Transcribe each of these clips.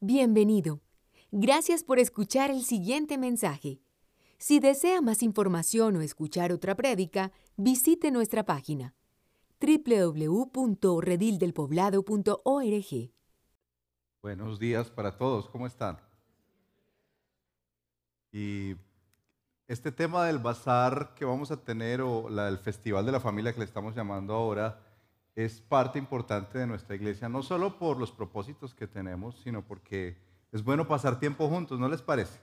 Bienvenido. Gracias por escuchar el siguiente mensaje. Si desea más información o escuchar otra prédica, visite nuestra página www.redildelpoblado.org. Buenos días para todos, ¿cómo están? Y este tema del bazar que vamos a tener o la, el festival de la familia que le estamos llamando ahora es parte importante de nuestra iglesia, no solo por los propósitos que tenemos, sino porque es bueno pasar tiempo juntos, ¿no les parece?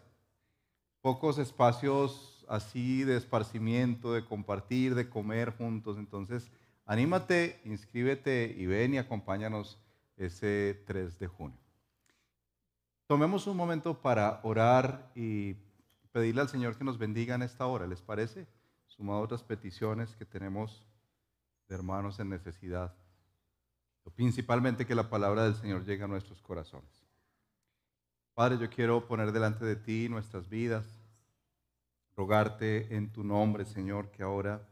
Pocos espacios así de esparcimiento, de compartir, de comer juntos. Entonces, anímate, inscríbete y ven y acompáñanos ese 3 de junio. Tomemos un momento para orar y pedirle al Señor que nos bendiga en esta hora, ¿les parece? Sumado a otras peticiones que tenemos de hermanos en necesidad. Principalmente que la palabra del Señor llegue a nuestros corazones. Padre, yo quiero poner delante de ti nuestras vidas, rogarte en tu nombre, Señor, que ahora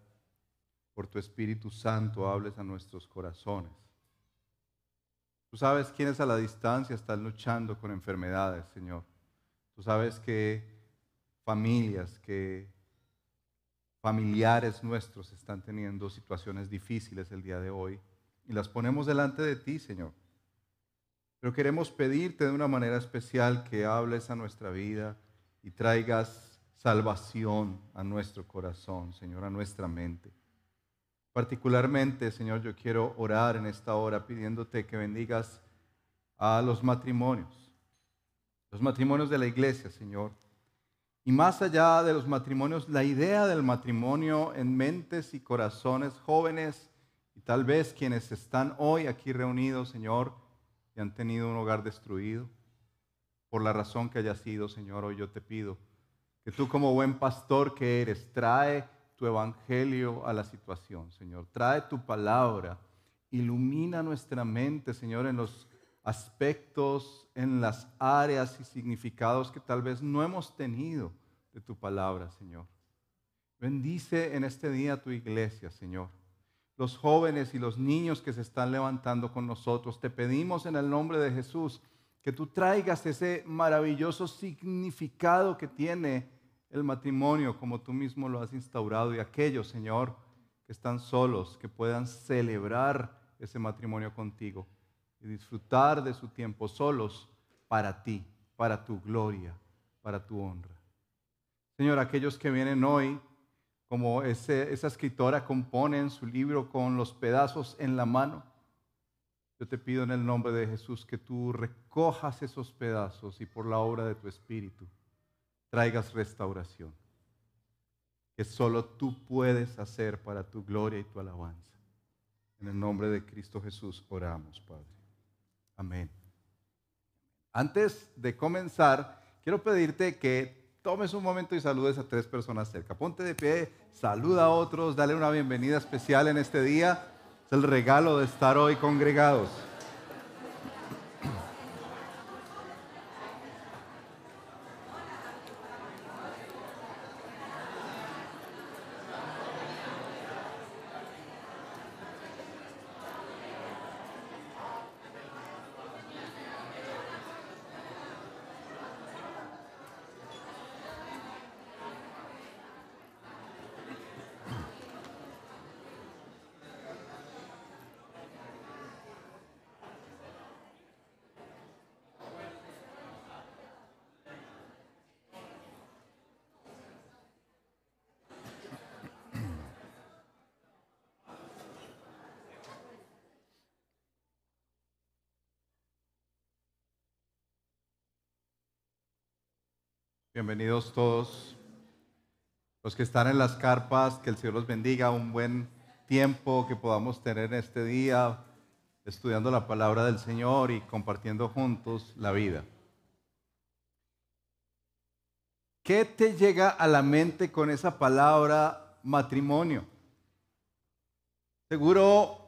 por tu Espíritu Santo hables a nuestros corazones. Tú sabes quiénes a la distancia están luchando con enfermedades, Señor. Tú sabes que familias, que familiares nuestros están teniendo situaciones difíciles el día de hoy y las ponemos delante de ti, Señor. Pero queremos pedirte de una manera especial que hables a nuestra vida y traigas salvación a nuestro corazón, Señor, a nuestra mente. Particularmente, Señor, yo quiero orar en esta hora pidiéndote que bendigas a los matrimonios, los matrimonios de la iglesia, Señor. Y más allá de los matrimonios, la idea del matrimonio en mentes y corazones jóvenes y tal vez quienes están hoy aquí reunidos, Señor, y han tenido un hogar destruido, por la razón que haya sido, Señor, hoy yo te pido que tú como buen pastor que eres, trae tu evangelio a la situación, Señor. Trae tu palabra, ilumina nuestra mente, Señor, en los aspectos, en las áreas y significados que tal vez no hemos tenido de tu palabra, Señor. Bendice en este día tu iglesia, Señor. Los jóvenes y los niños que se están levantando con nosotros, te pedimos en el nombre de Jesús que tú traigas ese maravilloso significado que tiene el matrimonio, como tú mismo lo has instaurado, y aquellos, Señor, que están solos, que puedan celebrar ese matrimonio contigo y disfrutar de su tiempo solos para ti, para tu gloria, para tu honra. Señor, aquellos que vienen hoy, como esa escritora compone en su libro con los pedazos en la mano, yo te pido en el nombre de Jesús que tú recojas esos pedazos y por la obra de tu Espíritu traigas restauración, que solo tú puedes hacer para tu gloria y tu alabanza. En el nombre de Cristo Jesús oramos, Padre. Amén. Antes de comenzar, quiero pedirte que tomes un momento y saludes a tres personas cerca. Ponte de pie, saluda a otros, dale una bienvenida especial en este día. Es el regalo de estar hoy congregados. Bienvenidos todos. Los que están en las carpas, que el Señor los bendiga, un buen tiempo que podamos tener en este día estudiando la palabra del Señor y compartiendo juntos la vida. ¿Qué te llega a la mente con esa palabra matrimonio? Seguro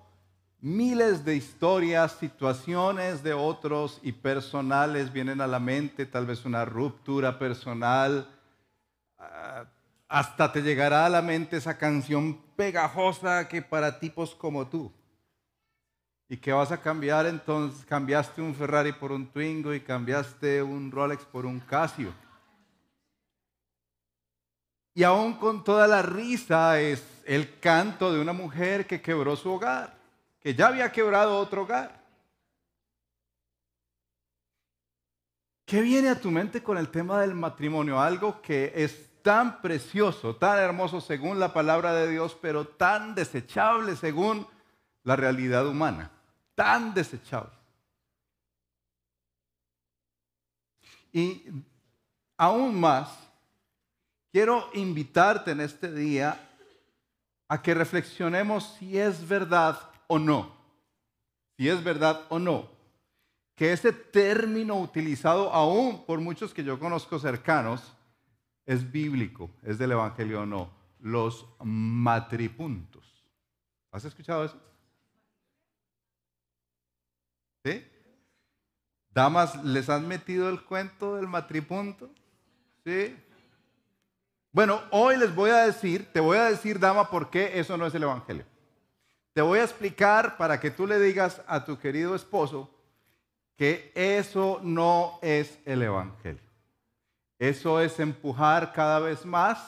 Miles de historias, situaciones de otros y personales vienen a la mente, tal vez una ruptura personal. Ah, hasta te llegará a la mente esa canción pegajosa que para tipos como tú. ¿Y qué vas a cambiar entonces? Cambiaste un Ferrari por un Twingo y cambiaste un Rolex por un Casio. Y aún con toda la risa es el canto de una mujer que quebró su hogar, que ya había quebrado otro hogar. ¿Qué viene a tu mente con el tema del matrimonio? Algo que es tan precioso, tan hermoso según la palabra de Dios, pero tan desechable según la realidad humana. Tan desechable. Y aún más, quiero invitarte en este día a que reflexionemos si es verdad o no. Si es verdad o no que ese término utilizado aún por muchos que yo conozco cercanos es bíblico, es del Evangelio o no, los matripuntos. ¿Has escuchado eso? ¿Sí? Damas, ¿les han metido el cuento del matripunto? ¿Sí? Bueno, hoy les voy a decir, te voy a decir, dama, por qué eso no es el Evangelio. Te voy a explicar para que tú le digas a tu querido esposo que eso no es el Evangelio. Eso es empujar cada vez más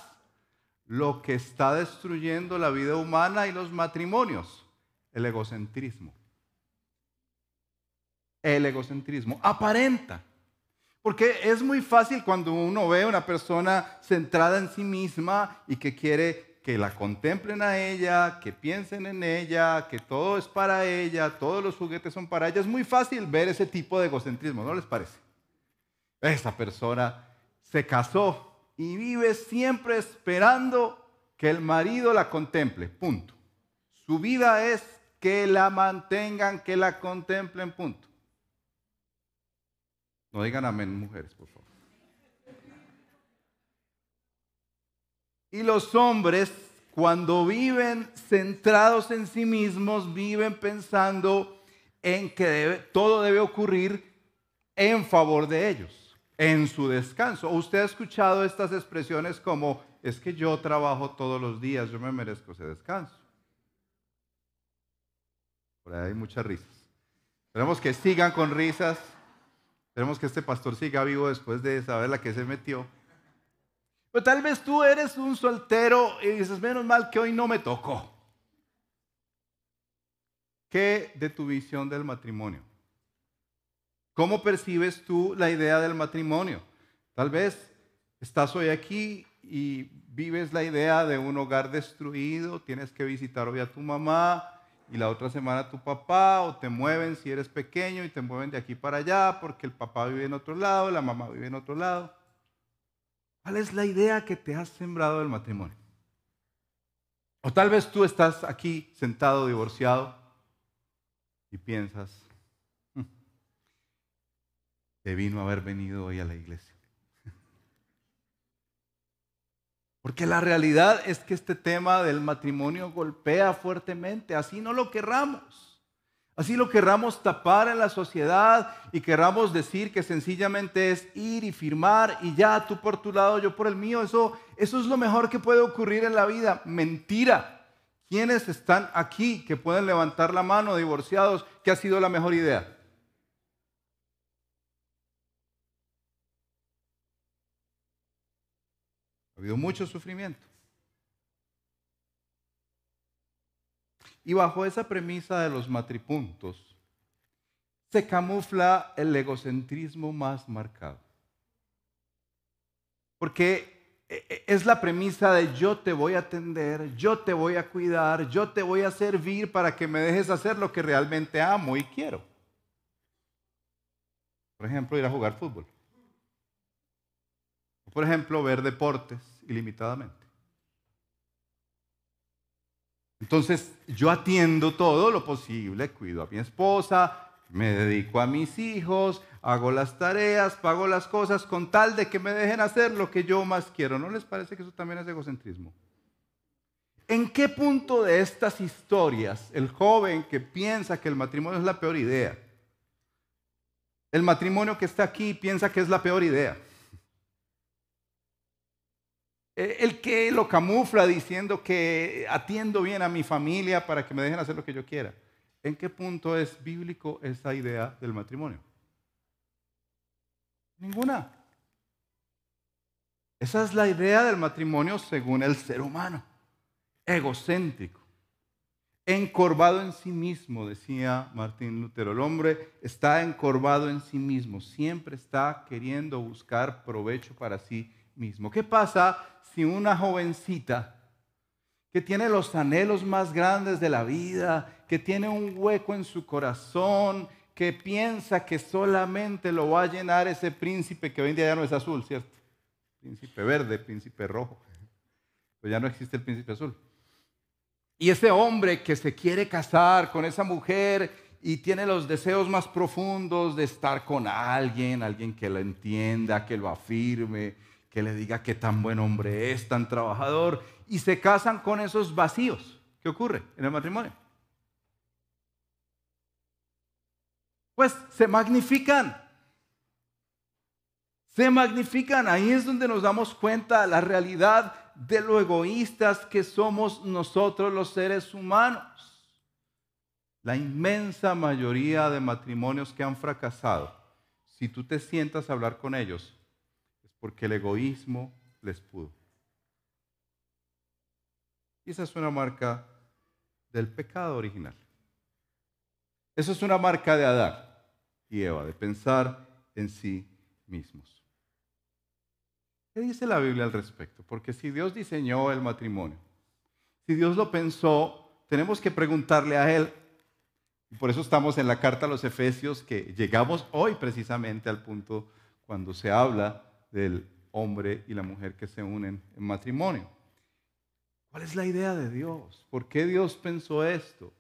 lo que está destruyendo la vida humana y los matrimonios, el egocentrismo. El egocentrismo aparenta. Porque es muy fácil cuando uno ve a una persona centrada en sí misma y que quiere que la contemplen a ella, que piensen en ella, que todo es para ella, todos los juguetes son para ella. Es muy fácil ver ese tipo de egocentrismo, ¿no les parece? Esa persona se casó y vive siempre esperando que el marido la contemple, punto. Su vida es que la mantengan, que la contemplen, punto. No digan amén, mujeres, por favor. Y los hombres, cuando viven centrados en sí mismos, viven pensando en que todo debe ocurrir en favor de ellos, en su descanso. Usted ha escuchado estas expresiones como, es que yo trabajo todos los días, yo me merezco ese descanso. Por ahí hay muchas risas. Esperemos que sigan con risas. Esperemos que este pastor siga vivo después de saber la que se metió. Pero tal vez tú eres un soltero y dices, menos mal que hoy no me tocó. ¿Qué de tu visión del matrimonio? ¿Cómo percibes tú la idea del matrimonio? Tal vez estás hoy aquí y vives la idea de un hogar destruido, tienes que visitar hoy a tu mamá y la otra semana a tu papá, o te mueven si eres pequeño y te mueven de aquí para allá porque el papá vive en otro lado, la mamá vive en otro lado. ¿Cuál es la idea que te has sembrado del matrimonio? O tal vez tú estás aquí sentado divorciado y piensas, hmm, te vino a haber venido hoy a la iglesia. Porque la realidad es que este tema del matrimonio golpea fuertemente, así no lo querramos. Así lo querramos tapar en la sociedad y querramos decir que sencillamente es ir y firmar y ya tú por tu lado, yo por el mío. Eso, eso es lo mejor que puede ocurrir en la vida. Mentira. ¿Quiénes están aquí que pueden levantar la mano divorciados? ¿Qué ha sido la mejor idea? Ha habido mucho sufrimiento. Y bajo esa premisa de los matripuntos, se camufla el egocentrismo más marcado. Porque e, e, es la premisa de yo te voy a atender, yo te voy a cuidar, yo te voy a servir para que me dejes hacer lo que realmente amo y quiero. Por ejemplo, ir a jugar fútbol. Por ejemplo, ver deportes ilimitadamente. Entonces yo atiendo todo lo posible, cuido a mi esposa, me dedico a mis hijos, hago las tareas, pago las cosas con tal de que me dejen hacer lo que yo más quiero. ¿No les parece que eso también es egocentrismo? ¿En qué punto de estas historias el joven que piensa que el matrimonio es la peor idea, el matrimonio que está aquí piensa que es la peor idea? Eh, el que lo camufla diciendo que atiendo bien a mi familia para que me dejen hacer lo que yo quiera. ¿En qué punto es bíblico esa idea del matrimonio? Ninguna. Esa es la idea del matrimonio según el ser humano, egocéntrico, encorvado en sí mismo, decía Martín Lutero. El hombre está encorvado en sí mismo, siempre está queriendo buscar provecho para sí mismo. ¿Qué pasa una jovencita que tiene los anhelos más grandes de la vida, que tiene un hueco en su corazón, que piensa que solamente lo va a llenar ese príncipe que hoy en día ya no es azul, ¿cierto? Príncipe verde, príncipe rojo. Pues ya no existe el príncipe azul. Y ese hombre que se quiere casar con esa mujer y tiene los deseos más profundos de estar con alguien, alguien que lo entienda, que lo afirme, que le diga qué tan buen hombre es, tan trabajador, y se casan con esos vacíos. ¿Qué ocurre en el matrimonio? Pues se magnifican. Se magnifican. Ahí es donde nos damos cuenta la realidad de lo egoístas que somos nosotros los seres humanos. La inmensa mayoría de matrimonios que han fracasado, si tú te sientas a hablar con ellos, porque el egoísmo les pudo. Y esa es una marca del pecado original. Esa es una marca de Adán y Eva, de pensar en sí mismos. ¿Qué dice la Biblia al respecto? Porque si Dios diseñó el matrimonio, si Dios lo pensó, tenemos que preguntarle a Él. Y por eso estamos en la carta a los Efesios, que llegamos hoy precisamente al punto cuando se habla del hombre y la mujer que se unen en matrimonio. ¿Cuál es la idea de Dios? ¿Por qué Dios pensó esto?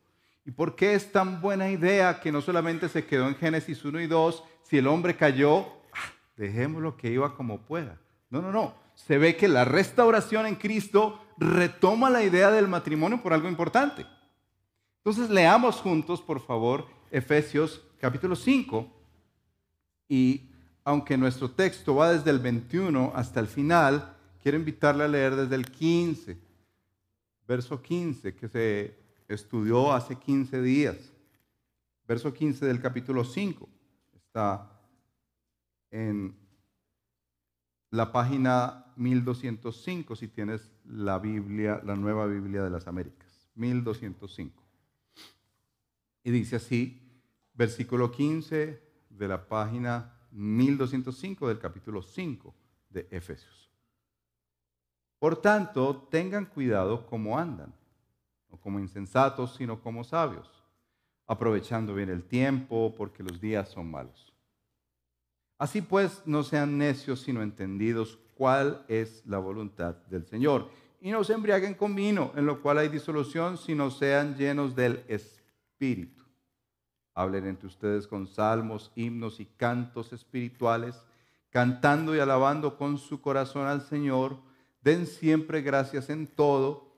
¿Y por qué es tan buena idea que no solamente se quedó en Génesis 1 y 2, si el hombre cayó, ah, dejémoslo que iba como pueda? No, no, no. Se ve que la restauración en Cristo retoma la idea del matrimonio por algo importante. Entonces leamos juntos, por favor, Efesios capítulo 5. Y aunque nuestro texto va desde el 21 hasta el final, quiero invitarle a leer desde el 15 verso 15, que se estudió hace 15 días. Verso 15 del capítulo 5. Está en la página 1205, si tienes la Biblia, la nueva Biblia de las Américas. 1205. Y dice así, versículo 15 de la página 1205 del capítulo 5 de Efesios. Por tanto, tengan cuidado cómo andan, no como insensatos, sino como sabios, aprovechando bien el tiempo, porque los días son malos. Así pues, no sean necios, sino entendidos cuál es la voluntad del Señor. Y no se embriaguen con vino, en lo cual hay disolución, sino sean llenos del Espíritu. Hablen entre ustedes con salmos, himnos y cantos espirituales, cantando y alabando con su corazón al Señor. Den siempre gracias en todo,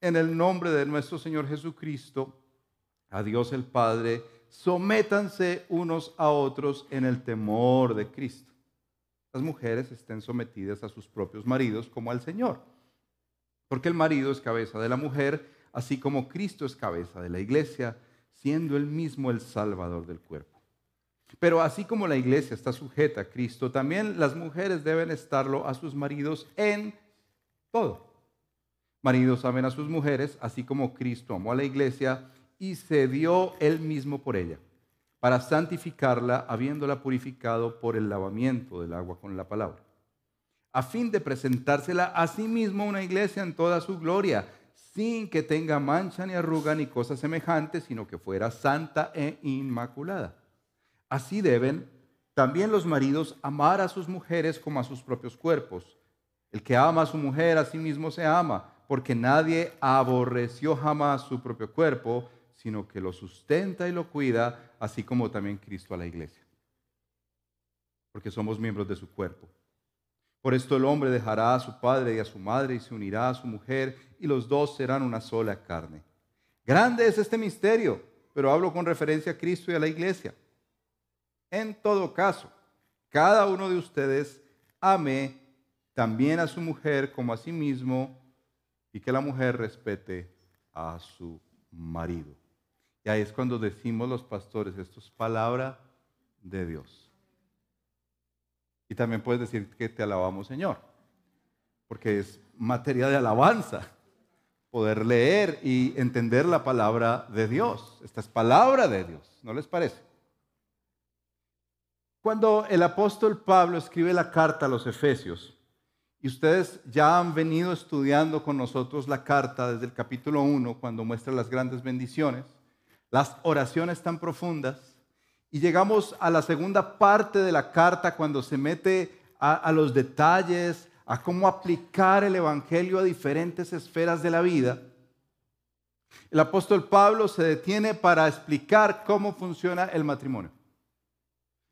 en el nombre de nuestro Señor Jesucristo, a Dios el Padre, sométanse unos a otros en el temor de Cristo. Las mujeres estén sometidas a sus propios maridos como al Señor, porque el marido es cabeza de la mujer, así como Cristo es cabeza de la iglesia, siendo él mismo el Salvador del cuerpo. Pero así como la iglesia está sujeta a Cristo, también las mujeres deben estarlo a sus maridos en todo. Maridos amen a sus mujeres, así como Cristo amó a la iglesia y se dio él mismo por ella, para santificarla, habiéndola purificado por el lavamiento del agua con la palabra, a fin de presentársela a sí mismo una iglesia en toda su gloria, sin que tenga mancha ni arruga ni cosa semejante, sino que fuera santa e inmaculada. Así deben también los maridos amar a sus mujeres como a sus propios cuerpos. El que ama a su mujer a sí mismo se ama, porque nadie aborreció jamás su propio cuerpo, sino que lo sustenta y lo cuida, así como también Cristo a la iglesia. Porque somos miembros de su cuerpo. Por esto el hombre dejará a su padre y a su madre y se unirá a su mujer, y los dos serán una sola carne. Grande es este misterio, pero hablo con referencia a Cristo y a la iglesia. En todo caso, cada uno de ustedes ame también a su mujer como a sí mismo y que la mujer respete a su marido. Y ahí es cuando decimos los pastores, esto es palabra de Dios. Y también puedes decir que te alabamos Señor, porque es materia de alabanza poder leer y entender la palabra de Dios. Esta es palabra de Dios, ¿no les parece? Cuando el apóstol Pablo escribe la carta a los Efesios, y ustedes ya han venido estudiando con nosotros la carta desde el capítulo 1, cuando muestra las grandes bendiciones, las oraciones tan profundas, y llegamos a la segunda parte de la carta cuando se mete a, los detalles, a cómo aplicar el Evangelio a diferentes esferas de la vida. El apóstol Pablo se detiene para explicar cómo funciona el matrimonio.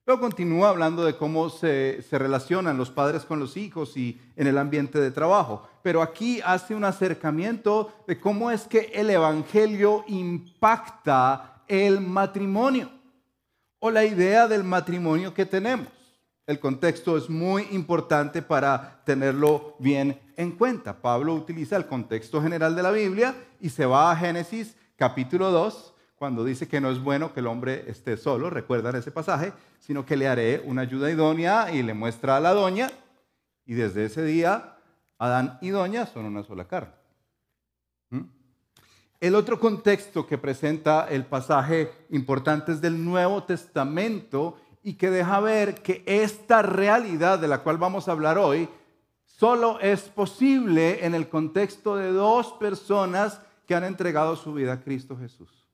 Luego continúa hablando de cómo se, se, relacionan los padres con los hijos y en el ambiente de trabajo. Pero aquí hace un acercamiento de cómo es que el Evangelio impacta el matrimonio o la idea del matrimonio que tenemos. El contexto es muy importante para tenerlo bien en cuenta. Pablo utiliza el contexto general de la Biblia y se va a Génesis capítulo 2 cuando dice que no es bueno que el hombre esté solo, recuerdan ese pasaje, sino que le haré una ayuda idónea y le muestra a la doña, y desde ese día Adán y doña son una sola carne. El otro contexto que presenta el pasaje importante es del Nuevo Testamento y que deja ver que esta realidad de la cual vamos a hablar hoy solo es posible en el contexto de dos personas que han entregado su vida a Cristo Jesús.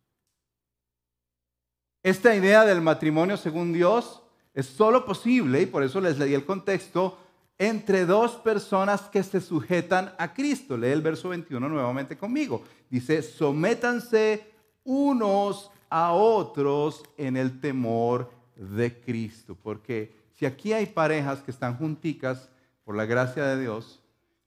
Esta idea del matrimonio según Dios es solo posible, y por eso les leí el contexto, entre dos personas que se sujetan a Cristo. Lee el verso 21 nuevamente conmigo. Dice, sométanse unos a otros en el temor de Cristo. Porque si aquí hay parejas que están junticas por la gracia de Dios,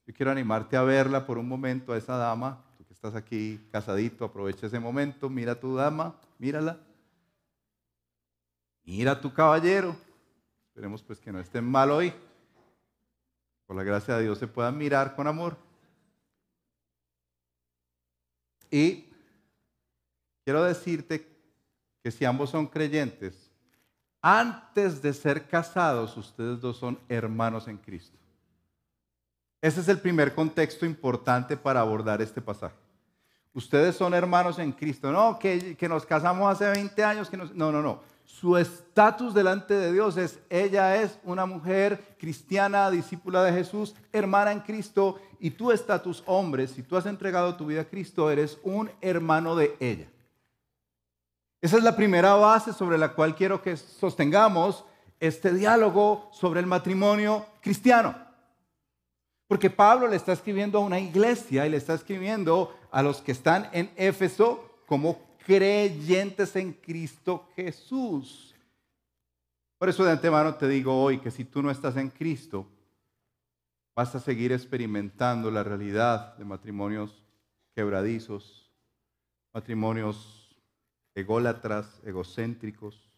yo quiero animarte a verla por un momento a esa dama. Tú que estás aquí casadito, aprovecha ese momento, mira a tu dama, mírala Mira a tu caballero. Esperemos pues que no estén mal hoy. Por la gracia de Dios se puedan mirar con amor. Y quiero decirte que si ambos son creyentes, antes de ser casados, ustedes dos son hermanos en Cristo. Ese es el primer contexto importante para abordar este pasaje. Ustedes son hermanos en Cristo. No, que, que nos casamos hace 20 años. Que no, no, no su estatus delante de Dios es, ella es una mujer cristiana, discípula de Jesús, hermana en Cristo, y tu estatus hombre, si tú has entregado tu vida a Cristo, eres un hermano de ella. Esa es la primera base sobre la cual quiero que sostengamos este diálogo sobre el matrimonio cristiano. Porque Pablo le está escribiendo a una iglesia y le está escribiendo a los que están en Éfeso como creyentes en Cristo Jesús. Por eso de antemano te digo hoy que si tú no estás en Cristo, vas a seguir experimentando la realidad de matrimonios quebradizos, matrimonios ególatras, egocéntricos.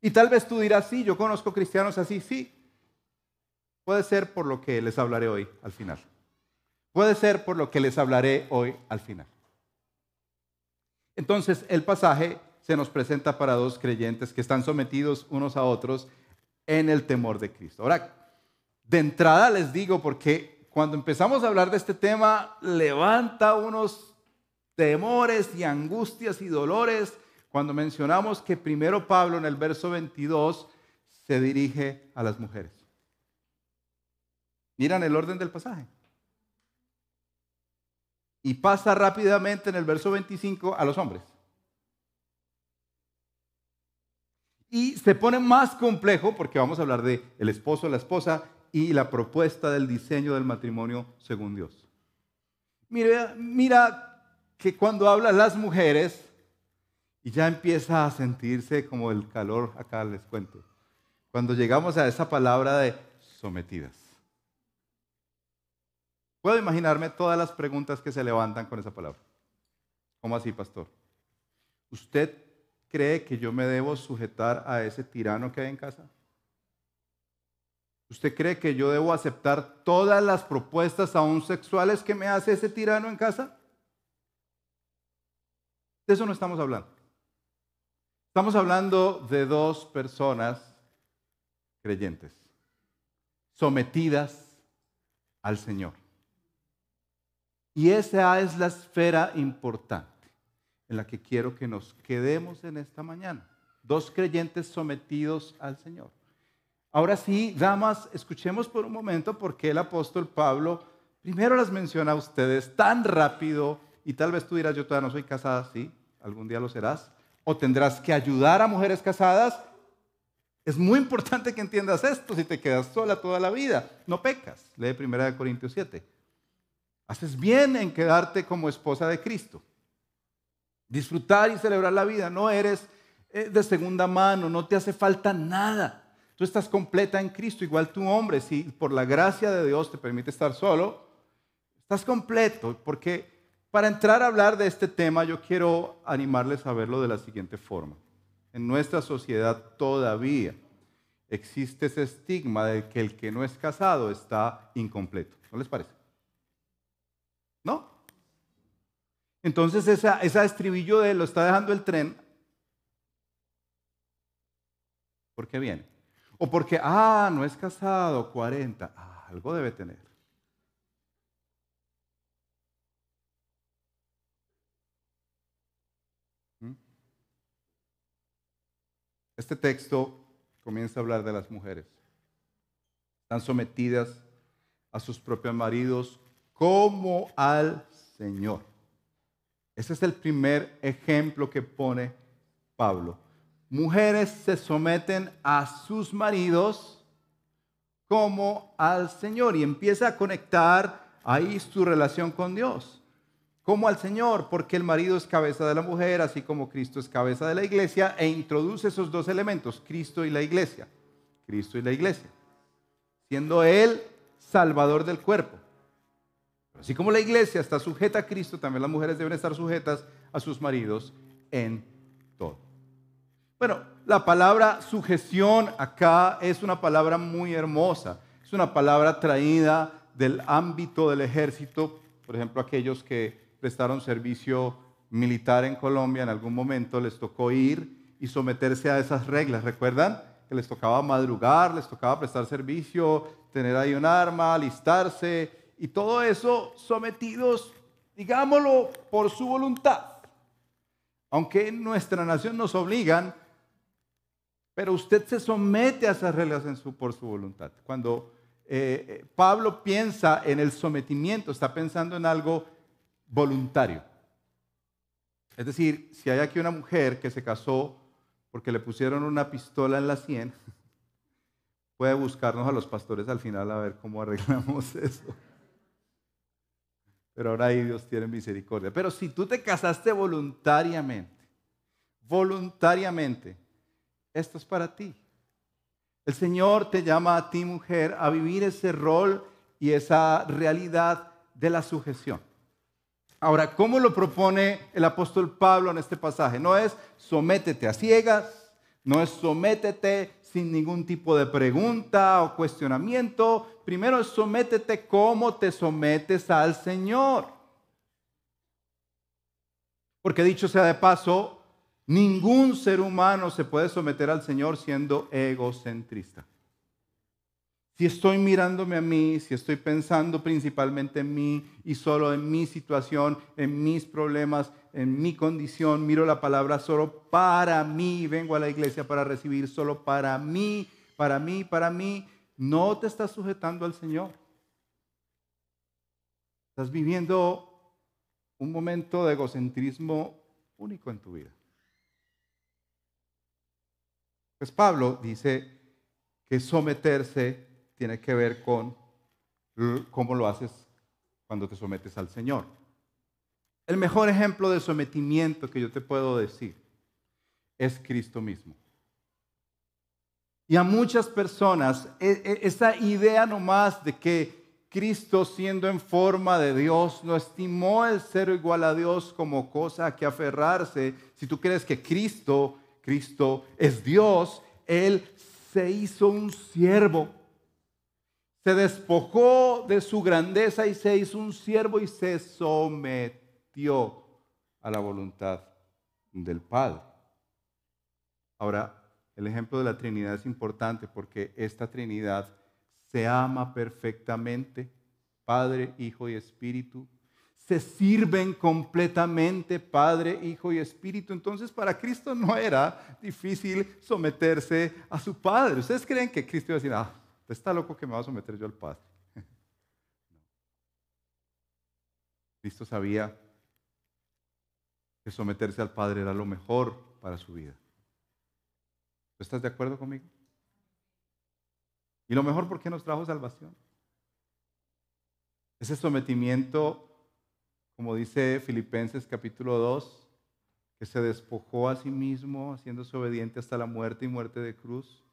Y tal vez tú dirás, sí, yo conozco cristianos así, sí. Puede ser por lo que les hablaré hoy al final. Puede ser por lo que les hablaré hoy al final. Entonces el pasaje se nos presenta para dos creyentes que están sometidos unos a otros en el temor de Cristo. Ahora, de entrada les digo, porque cuando empezamos a hablar de este tema, levanta unos temores y angustias y dolores cuando mencionamos que primero Pablo en el verso 22 se dirige a las mujeres. Miran el orden del pasaje y pasa rápidamente en el verso 25 a los hombres. Y se pone más complejo porque vamos a hablar de el esposo, la esposa y la propuesta del diseño del matrimonio según Dios. Mira, mira que cuando habla las mujeres y ya empieza a sentirse como el calor, acá les cuento. Cuando llegamos a esa palabra de sometidas. Puedo imaginarme todas las preguntas que se levantan con esa palabra. ¿Cómo así, pastor? ¿Usted cree que yo me debo sujetar a ese tirano que hay en casa? ¿Usted cree que yo debo aceptar todas las propuestas aún sexuales que me hace ese tirano en casa? De eso no estamos hablando. Estamos hablando de dos personas creyentes, sometidas al Señor. Y esa es la esfera importante en la que quiero que nos quedemos en esta mañana. Dos creyentes sometidos al Señor. Ahora sí, damas, escuchemos por un momento por qué el apóstol Pablo primero las menciona a ustedes tan rápido y tal vez tú dirás, yo todavía no soy casada, sí, algún día lo serás, o tendrás que ayudar a mujeres casadas. Es muy importante que entiendas esto si te quedas sola toda la vida. No pecas. Lee 1 Corintios 7. Haces bien en quedarte como esposa de Cristo. Disfrutar y celebrar la vida. No eres eh, de segunda mano, no te hace falta nada. Tú estás completa en Cristo, igual tu hombre, si por la gracia de Dios te permite estar solo, estás completo, porque para entrar a hablar de este tema yo quiero animarles a verlo de la siguiente forma. En nuestra sociedad todavía existe ese estigma de que el que no es casado está incompleto. ¿No les parece? ¿No? Entonces esa, estribillo de lo está dejando el tren. ¿Por qué viene? O porque, ah, no es casado, 40. Ah, algo debe tener. ¿Mm? Este texto comienza a hablar de las mujeres. Están sometidas a sus propios maridos como al Señor. Ese es el primer ejemplo que pone Pablo mujeres se someten a sus maridos como al Señor y empieza a conectar ahí su relación con Dios. Como al Señor, porque el marido es cabeza de la mujer, así como Cristo es cabeza de la iglesia, e introduce esos dos elementos, Cristo y la iglesia. Cristo y la iglesia. Siendo Él salvador del cuerpo. Así como la iglesia está sujeta a Cristo, también las mujeres deben estar sujetas a sus maridos en todo. Bueno, la palabra sujeción acá es una palabra muy hermosa. Es una palabra traída del ámbito del ejército. Por ejemplo, aquellos que prestaron servicio militar en Colombia en algún momento les tocó ir y someterse a esas reglas. ¿Recuerdan? Que les tocaba madrugar, les tocaba prestar servicio, tener ahí un arma, alistarse y todo eso sometidos, digámoslo, por su voluntad. Aunque en nuestra nación nos obligan, pero usted se somete a esas reglas por su voluntad. Cuando eh, eh, Pablo piensa en el sometimiento, está pensando en algo voluntario. Es decir, si hay aquí una mujer que se casó porque le pusieron una pistola en la sien, puede buscarnos a los pastores al final a ver cómo arreglamos eso. Pero ahora ahí Dios tiene misericordia. Pero si tú te casaste voluntariamente, voluntariamente, esto es para ti. El Señor te llama a ti, mujer, a vivir ese rol y esa realidad de la sujeción. Ahora, ¿cómo lo propone el apóstol Pablo en este pasaje? No es sométete a ciegas, no es sométete sin ningún tipo de pregunta o cuestionamiento. Primero sométete como te sometes al Señor. Porque dicho sea de paso, Ningún ser humano se puede someter al Señor siendo egocentrista. Si estoy mirándome a mí, si estoy pensando principalmente en mí y solo en mi situación, en mis problemas, en mi condición, miro la palabra solo para mí, vengo a la iglesia para recibir solo para mí, para mí, para mí, no te estás sujetando al Señor. Estás viviendo un momento de egocentrismo único en tu vida. Pues Pablo dice que someterse tiene que ver con cómo lo haces cuando te sometes al Señor. El mejor ejemplo de sometimiento que yo te puedo decir es Cristo mismo. Y a muchas personas, e, e, esa idea nomás de que Cristo siendo en forma de Dios no estimó el ser igual a Dios como cosa a que aferrarse. Si tú crees que Cristo Cristo es Dios, Él se hizo un siervo. Se despojó de su grandeza y se hizo un siervo y se sometió a la voluntad del Padre. Ahora, el ejemplo de la Trinidad es importante porque esta Trinidad se ama perfectamente, Padre, Hijo y Espíritu. Se sirven completamente Padre, Hijo y Espíritu. Entonces para Cristo no era difícil someterse a su Padre. ¿Ustedes creen que Cristo iba a decir, ah, está loco que me va a someter yo al Padre? Cristo sabía que someterse al Padre era lo mejor para su vida. ¿Estás de acuerdo conmigo? Y lo mejor porque nos trajo salvación. Ese sometimiento, como dice Filipenses capítulo 2, que se despojó a sí mismo, haciéndose obediente hasta la muerte y muerte de cruz.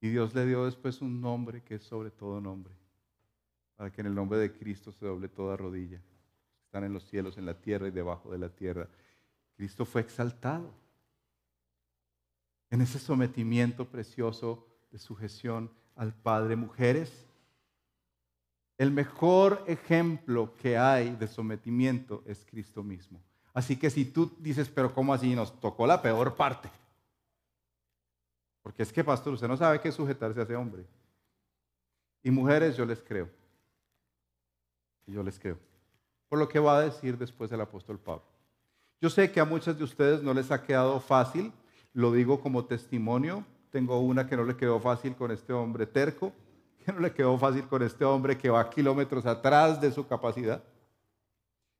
Y Dios le dio después un nombre que es sobre todo nombre, para que en el nombre de Cristo se doble toda rodilla. Están en los cielos, en la tierra y debajo de la tierra. Cristo fue exaltado en ese sometimiento precioso de sujeción al Padre. Mujeres, el mejor ejemplo que hay de sometimiento es Cristo mismo. Así que si tú dices, pero ¿cómo así? Nos tocó la peor parte. Porque es que, pastor, usted no sabe qué sujetarse a ese hombre. Y mujeres, yo les creo. Yo les creo. Por lo que va a decir después el apóstol Pablo. Yo sé que a muchas de ustedes no les ha quedado fácil lo digo como testimonio. Tengo una que no le quedó fácil con este hombre terco, que no le quedó fácil con este hombre que va kilómetros atrás de su capacidad.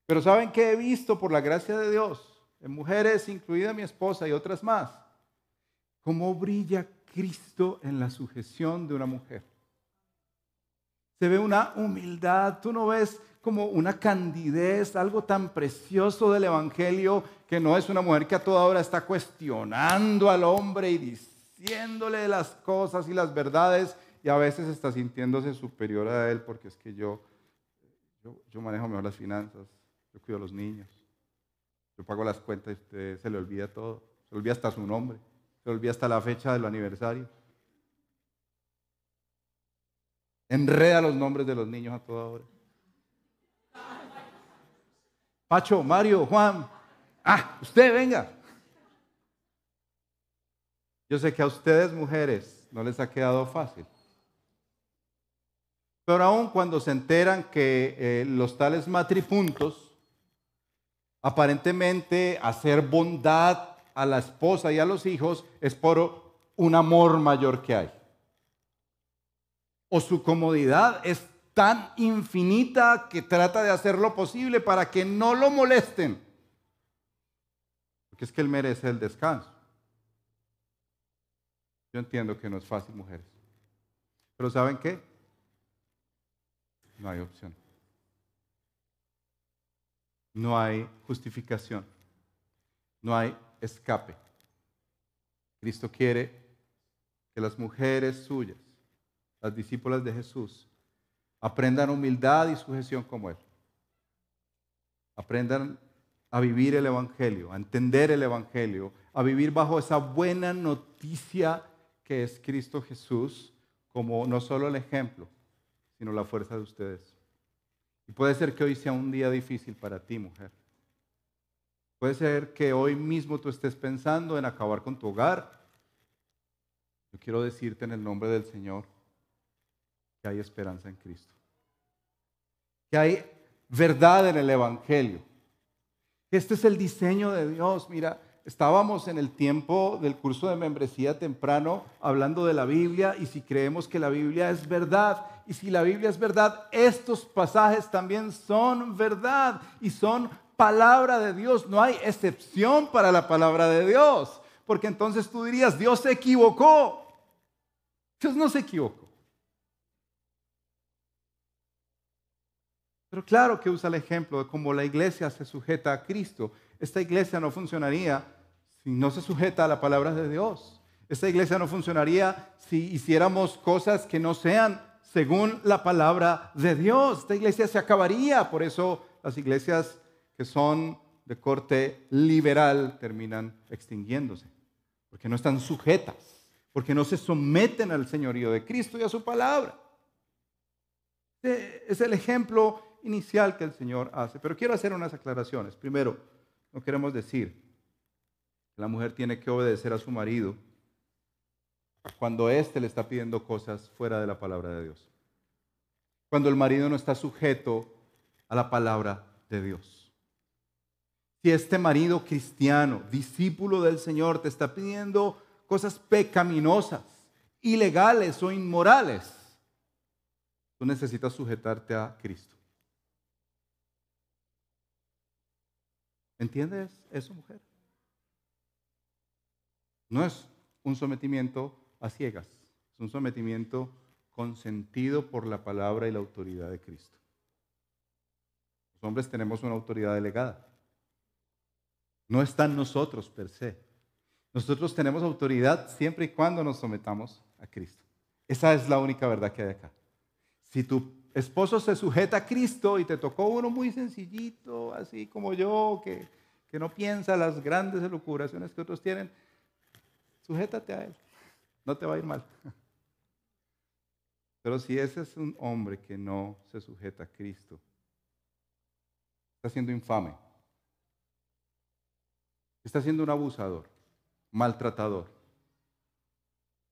Pero ¿saben qué he visto por la gracia de Dios? En mujeres, incluida mi esposa y otras más. Cómo brilla Cristo en la sujeción de una mujer. Se ve una humildad, tú no ves como una candidez, algo tan precioso del Evangelio, que no es una mujer que a toda hora está cuestionando al hombre y diciéndole las cosas y las verdades y a veces está sintiéndose superior a él porque es que yo, yo, manejo mejor las finanzas, yo cuido a los niños, yo pago las cuentas y usted se le olvida todo, se olvida hasta su nombre, se olvida hasta la fecha del aniversario. Enreda los nombres de los niños a toda hora. Pacho, Mario, Juan. Ah, usted venga. Yo sé que a ustedes mujeres no les ha quedado fácil. Pero aún cuando se enteran que eh, los tales matripuntos, aparentemente hacer bondad a la esposa y a los hijos es por un amor mayor que hay. O su comodidad es tan infinita que trata de hacer lo posible para que no lo molesten. Porque es que él merece el descanso. Yo entiendo que no es fácil, mujeres. Pero ¿saben qué? No hay opción. No hay justificación. No hay escape. Cristo quiere que las mujeres suyas, las discípulas de Jesús, aprendan humildad y sujeción como Él. Aprendan a vivir el Evangelio, a entender el Evangelio, a vivir bajo esa buena noticia que es Cristo Jesús como no solo el ejemplo, sino la fuerza de ustedes. Y puede ser que hoy sea un día difícil para ti, mujer. Puede ser que hoy mismo tú estés pensando en acabar con tu hogar. Yo quiero decirte en el nombre del Señor que hay esperanza en Cristo. Que hay verdad en el Evangelio. Este es el diseño de Dios. Mira, estábamos en el tiempo del curso de membresía temprano hablando de la Biblia y si creemos que la Biblia es verdad y si la Biblia es verdad, estos pasajes también son verdad y son palabra de Dios. No hay excepción para la palabra de Dios, porque entonces tú dirías, Dios se equivocó. Dios no se equivocó. Pero claro que usa el ejemplo de cómo la iglesia se sujeta a Cristo. Esta iglesia no funcionaría si no se sujeta a la palabra de Dios. Esta iglesia no funcionaría si hiciéramos cosas que no sean según la palabra de Dios. Esta iglesia se acabaría. Por eso las iglesias que son de corte liberal terminan extinguiéndose. Porque no están sujetas. Porque no se someten al señorío de Cristo y a su palabra. Este es el ejemplo inicial que el Señor hace. Pero quiero hacer unas aclaraciones. Primero, no queremos decir La mujer tiene que obedecer a su marido cuando éste le está pidiendo cosas fuera de la palabra de Dios. Cuando el marido no está sujeto a la palabra de Dios. Si este marido cristiano, discípulo del Señor, te está pidiendo cosas pecaminosas, ilegales o inmorales, tú necesitas sujetarte a Cristo. ¿Entiendes eso, mujer? No es un sometimiento a ciegas, es un sometimiento consentido por la palabra y la autoridad de Cristo. Los hombres tenemos una autoridad delegada. No está en nosotros per se. Nosotros tenemos autoridad siempre y cuando nos sometamos a Cristo. Esa es la única verdad que hay acá. Si tu esposo se sujeta a Cristo y te tocó uno muy sencillito, así como yo, que, que no piensa las grandes elucubraciones que otros tienen, sujétate a Él, no te va a ir mal. Pero si ese es un hombre que no se sujeta a Cristo, está siendo infame, está siendo un abusador, maltratador,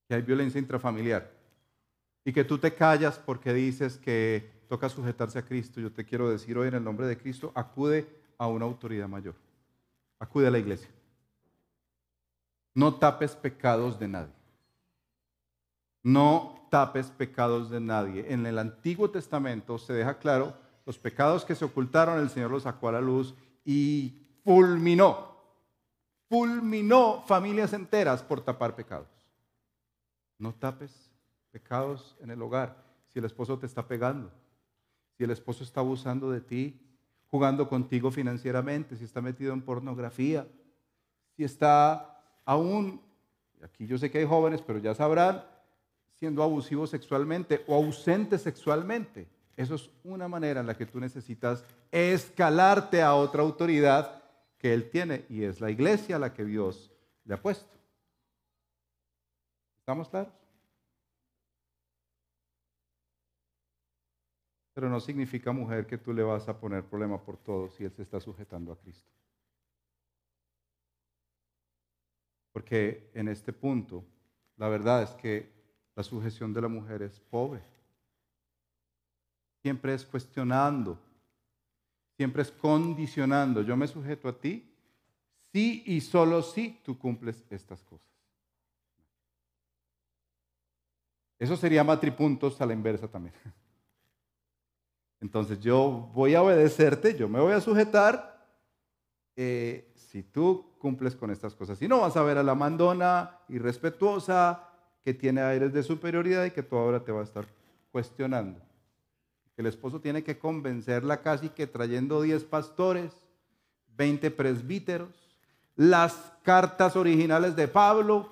que hay violencia intrafamiliar y que tú te callas porque dices que toca sujetarse a Cristo, yo te quiero decir hoy en el nombre de Cristo, acude a una autoridad mayor, acude a la iglesia. No tapes pecados de nadie. No tapes pecados de nadie. En el Antiguo Testamento se deja claro los pecados que se ocultaron, el Señor los sacó a la luz y fulminó, fulminó familias enteras por tapar pecados. No tapes pecados en el hogar. Si el esposo te está pegando, si el esposo está abusando de ti, jugando contigo financieramente, si está metido en pornografía, si está aún, aquí yo sé que hay jóvenes, pero ya sabrán, siendo abusivo sexualmente o ausente sexualmente. Eso es una manera en la que tú necesitas escalarte a otra autoridad que Él tiene y es la iglesia a la que Dios le ha puesto. ¿Estamos claros? Pero no significa, mujer, que tú le vas a poner problema por todo si Él se está sujetando a Cristo. Porque en este punto, la verdad es que la sujeción de la mujer es pobre. Siempre es cuestionando, siempre es condicionando. Yo me sujeto a ti si y solo si tú cumples estas cosas. Eso sería matripuntos a la inversa también. Entonces yo voy a obedecerte, yo me voy a sujetar eh, si tú cumples con estas cosas. Si no, vas a ver a la mandona irrespetuosa que tiene aires de superioridad y que tú ahora te va a estar cuestionando. El esposo tiene que convencerla casi que trayendo 10 pastores, 20 presbíteros, las cartas originales de Pablo,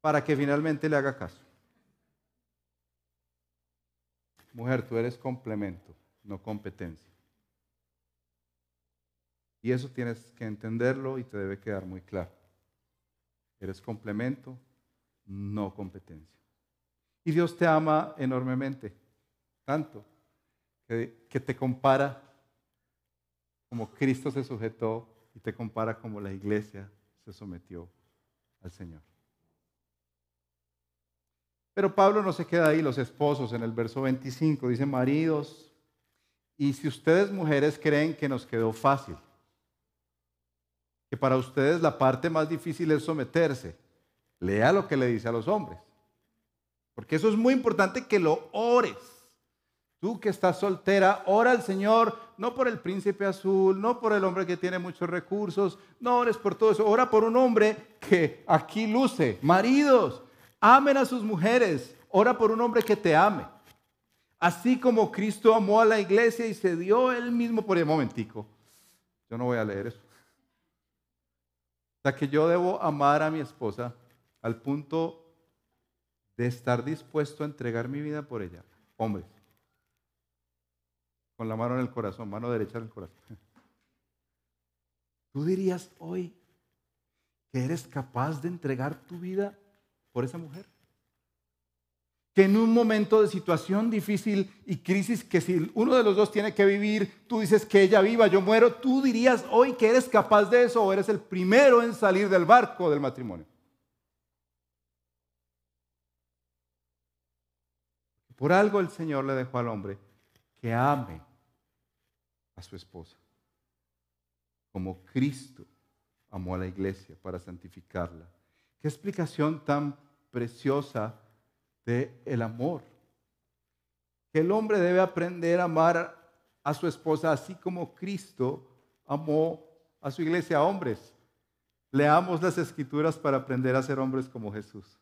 para que finalmente le haga caso. Mujer, tú eres complemento, no competencia. Y eso tienes que entenderlo y te debe quedar muy claro. Eres complemento, no competencia. Y Dios te ama enormemente, tanto que, que te compara como Cristo se sujetó y te compara como la iglesia se sometió al Señor. Pero Pablo no se queda ahí, los esposos en el verso 25 dice, maridos, y si ustedes mujeres creen que nos quedó fácil, que para ustedes la parte más difícil es someterse. Lea lo que le dice a los hombres. Porque eso es muy importante que lo ores. Tú que estás soltera, ora al Señor, no por el príncipe azul, no por el hombre que tiene muchos recursos, no ores por todo eso, ora por un hombre que aquí luce. Maridos, amen a sus mujeres, ora por un hombre que te ame. Así como Cristo amó a la iglesia y se dio él mismo por el momentico. Yo no voy a leer eso que yo debo amar a mi esposa al punto de estar dispuesto a entregar mi vida por ella. Hombres, con la mano en el corazón, mano derecha en el corazón. ¿Tú dirías hoy que eres capaz de entregar tu vida por esa mujer? que en un momento de situación difícil y crisis, que si uno de los dos tiene que vivir, tú dices que ella viva, yo muero, tú dirías hoy que eres capaz de eso o eres el primero en salir del barco del matrimonio. Por algo el Señor le dejó al hombre que ame a su esposa, como Cristo amó a la iglesia para santificarla. Qué explicación tan preciosa de el amor. Que el hombre debe aprender a amar a su esposa así como Cristo amó a su iglesia. Hombres, leamos las escrituras para aprender a ser hombres como Jesús.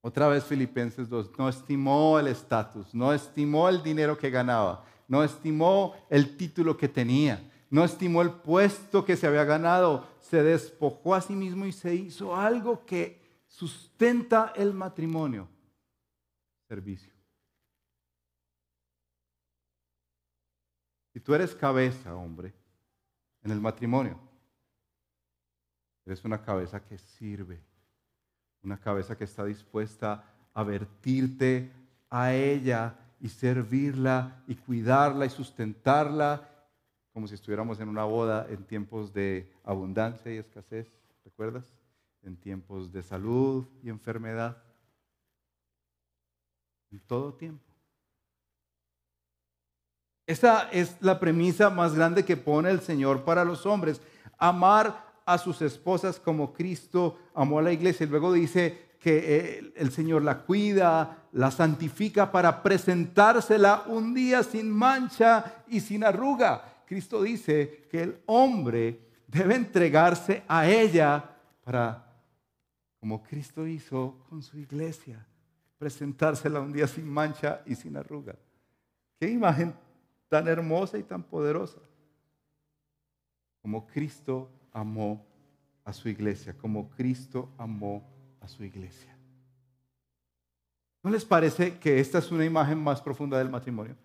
Otra vez Filipenses 2, no estimó el estatus, no estimó el dinero que ganaba, no estimó el título que tenía, no estimó el puesto que se había ganado, se despojó a sí mismo y se hizo algo que sustenta el matrimonio, servicio. Si tú eres cabeza, hombre, en el matrimonio, eres una cabeza que sirve, una cabeza que está dispuesta a vertirte a ella y servirla y cuidarla y sustentarla, como si estuviéramos en una boda en tiempos de abundancia y escasez, ¿recuerdas? en tiempos de salud y enfermedad, en todo tiempo. Esa es la premisa más grande que pone el Señor para los hombres, amar a sus esposas como Cristo amó a la iglesia. Y luego dice que el Señor la cuida, la santifica para presentársela un día sin mancha y sin arruga. Cristo dice que el hombre debe entregarse a ella para como Cristo hizo con su iglesia, presentársela un día sin mancha y sin arruga. Qué imagen tan hermosa y tan poderosa. Como Cristo amó a su iglesia, como Cristo amó a su iglesia. ¿No les parece que esta es una imagen más profunda del matrimonio?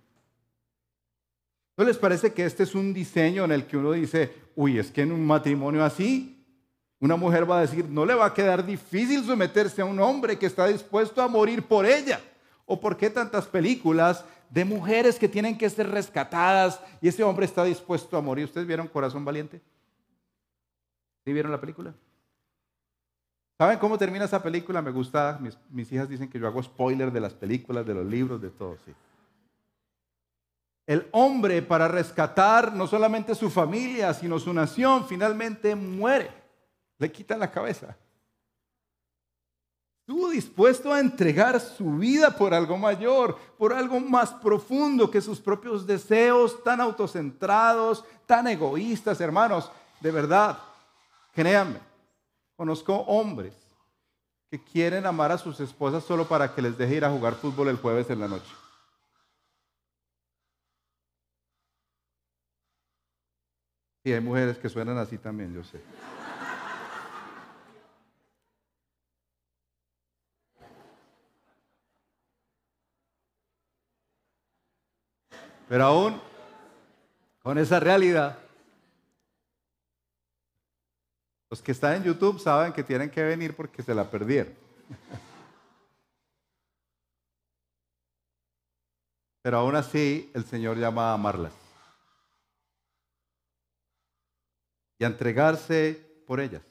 ¿No les parece que este es un diseño en el que uno dice, uy, es que en un matrimonio así una mujer va a decir, no le va a quedar difícil someterse a un hombre que está dispuesto a morir por ella. ¿O por qué tantas películas de mujeres que tienen que ser rescatadas y ese hombre está dispuesto a morir? ¿Ustedes vieron Corazón Valiente? ¿Sí vieron la película? ¿Saben cómo termina esa película? Me gusta, mis, hijas dicen que yo hago spoiler de las películas, de los libros, de todo, sí. El hombre para rescatar no solamente su familia, sino su nación, finalmente muere le quitan la cabeza. Estuvo dispuesto a entregar su vida por algo mayor, por algo más profundo que sus propios deseos tan autocentrados, tan egoístas, hermanos. De verdad, créanme, conozco hombres que quieren amar a sus esposas solo para que les deje ir a jugar fútbol el jueves en la noche. Y hay mujeres que suenan así también, yo sé. Pero aún con esa realidad, los que están en YouTube saben que tienen que venir porque se la perdieron. Pero aún así el Señor llama a amarlas y a entregarse por ellas.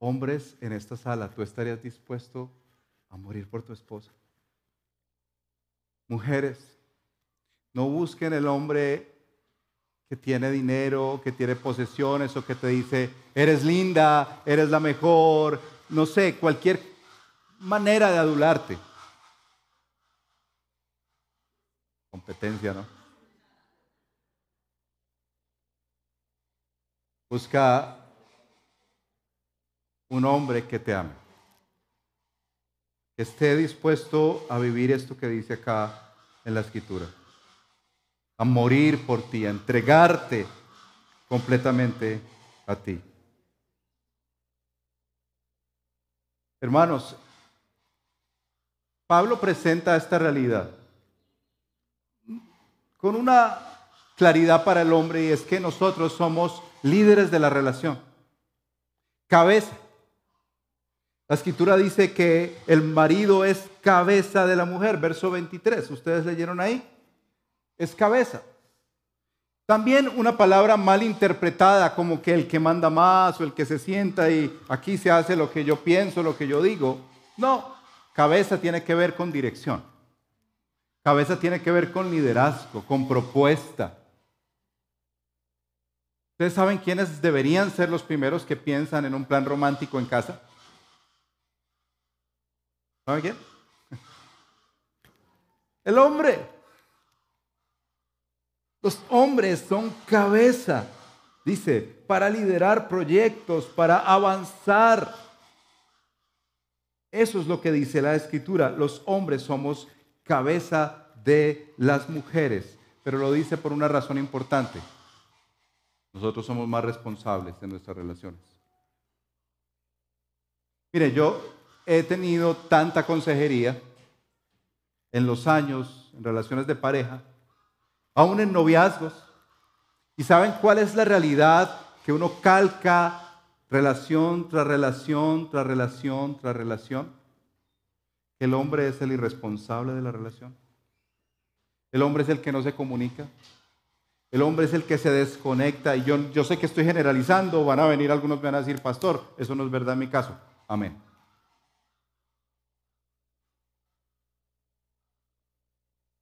Hombres en esta sala, ¿tú estarías dispuesto a morir por tu esposa? Mujeres, no busquen el hombre que tiene dinero, que tiene posesiones o que te dice, eres linda, eres la mejor, no sé, cualquier manera de adularte. Competencia, ¿no? Busca un hombre que te ame esté dispuesto a vivir esto que dice acá en la escritura, a morir por ti, a entregarte completamente a ti. Hermanos, Pablo presenta esta realidad con una claridad para el hombre y es que nosotros somos líderes de la relación, cabeza La escritura dice que el marido es cabeza de la mujer, verso 23. ¿Ustedes leyeron ahí? Es cabeza. También una palabra mal interpretada como que el que manda más o el que se sienta y aquí se hace lo que yo pienso, lo que yo digo. No, cabeza tiene que ver con dirección. Cabeza tiene que ver con liderazgo, con propuesta. ¿Ustedes saben quiénes deberían ser los primeros que piensan en un plan romántico en casa? ¿Saben quién? El hombre. Los hombres son cabeza, dice, para liderar proyectos, para avanzar. Eso es lo que dice la escritura. Los hombres somos cabeza de las mujeres, pero lo dice por una razón importante. Nosotros somos más responsables de nuestras relaciones. Mire, yo he tenido tanta consejería en los años, en relaciones de pareja, aún en noviazgos. ¿Y saben cuál es la realidad que uno calca relación tras relación, tras relación, tras relación? El hombre es el irresponsable de la relación. El hombre es el que no se comunica. El hombre es el que se desconecta. Y yo, yo sé que estoy generalizando. Van a venir algunos, van a decir, pastor, eso no es verdad en mi caso. Amén.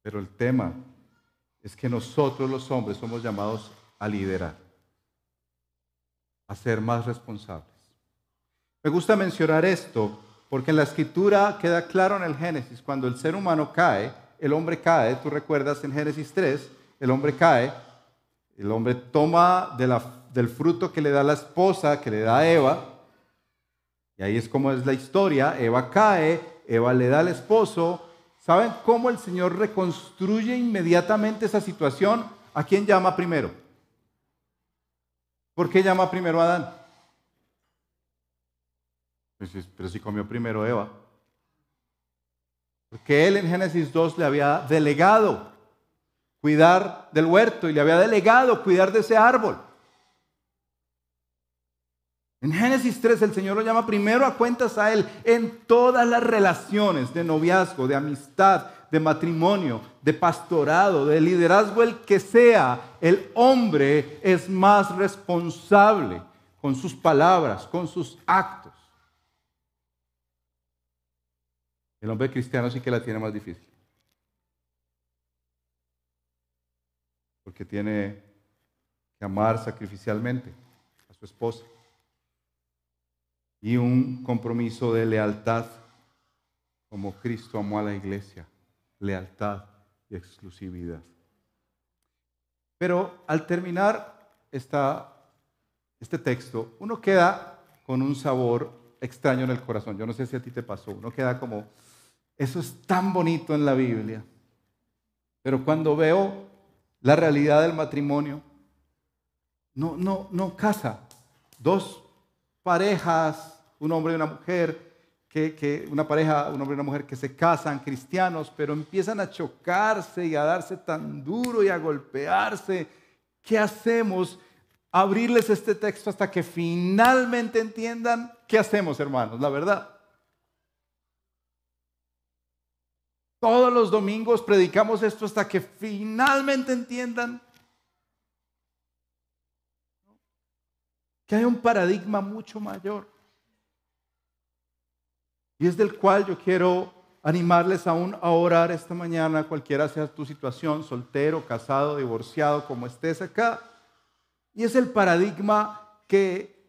Pero el tema es que nosotros los hombres somos llamados a liderar, a ser más responsables. Me gusta mencionar esto porque en la escritura queda claro en el Génesis, cuando el ser humano cae, el hombre cae, tú recuerdas en Génesis 3, el hombre cae, el hombre toma del fruto que le da la esposa, que le da Eva, y ahí es como es la historia, Eva cae, Eva le da al esposo, ¿Saben cómo el Señor reconstruye inmediatamente esa situación? ¿A quién llama primero? ¿Por qué llama primero a Adán? Pues pero si comió primero Eva. Porque él en Génesis 2 le había delegado cuidar del huerto y le había delegado cuidar de ese árbol. En Génesis 3 el Señor lo llama primero a cuentas a Él en todas las relaciones de noviazgo, de amistad, de matrimonio, de pastorado, de liderazgo, el que sea, el hombre es más responsable con sus palabras, con sus actos. El hombre cristiano sí que la tiene más difícil. Porque tiene que amar sacrificialmente a su esposa y un compromiso de lealtad, como Cristo amó a la iglesia, lealtad y exclusividad. Pero al terminar esta, este texto, uno queda con un sabor extraño en el corazón. Yo no sé si a ti te pasó, uno queda como, eso es tan bonito en la Biblia, pero cuando veo la realidad del matrimonio, no, no, no casa. Dos parejas, un hombre y una mujer, que, una pareja, un hombre y una mujer que se casan, cristianos, pero empiezan a chocarse y a darse tan duro y a golpearse. ¿Qué hacemos? Abrirles este texto hasta que finalmente entiendan qué hacemos, hermanos, la verdad. Todos los domingos predicamos esto hasta que finalmente entiendan que hay un paradigma mucho mayor. Y es del cual yo quiero animarles aún a orar esta mañana, cualquiera sea tu situación, soltero, casado, divorciado, como estés acá. Y es el paradigma que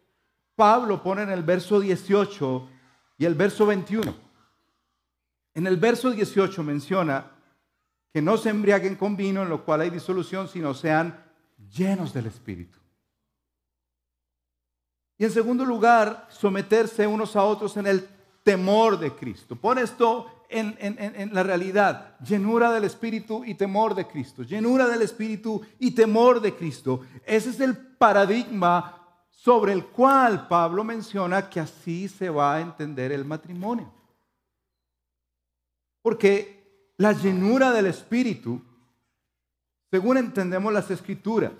Pablo pone en el verso 18 y el verso 21. En el verso 18 menciona que no se embriaguen con vino, en lo cual hay disolución, sino sean llenos del Espíritu. Y en segundo lugar, someterse unos a otros en el temor de Cristo. Pon esto en, en, la realidad. Llenura del Espíritu y temor de Cristo. Llenura del Espíritu y temor de Cristo. Ese es el paradigma sobre el cual Pablo menciona que así se va a entender el matrimonio. Porque la llenura del Espíritu, según entendemos las escrituras,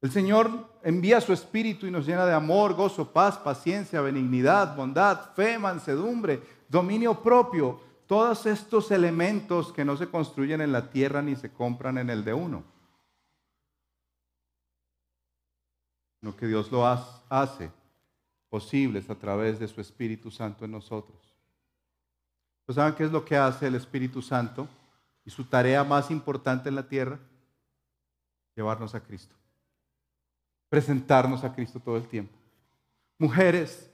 El Señor envía su Espíritu y nos llena de amor, gozo, paz, paciencia, benignidad, bondad, fe, mansedumbre, dominio propio. Todos estos elementos que no se construyen en la tierra ni se compran en el de uno. Lo que Dios lo hace posibles a través de su Espíritu Santo en nosotros. Pues ¿Saben qué es lo que hace el Espíritu Santo? Y su tarea más importante en la tierra, llevarnos a Cristo. Presentarnos a Cristo todo el tiempo. Mujeres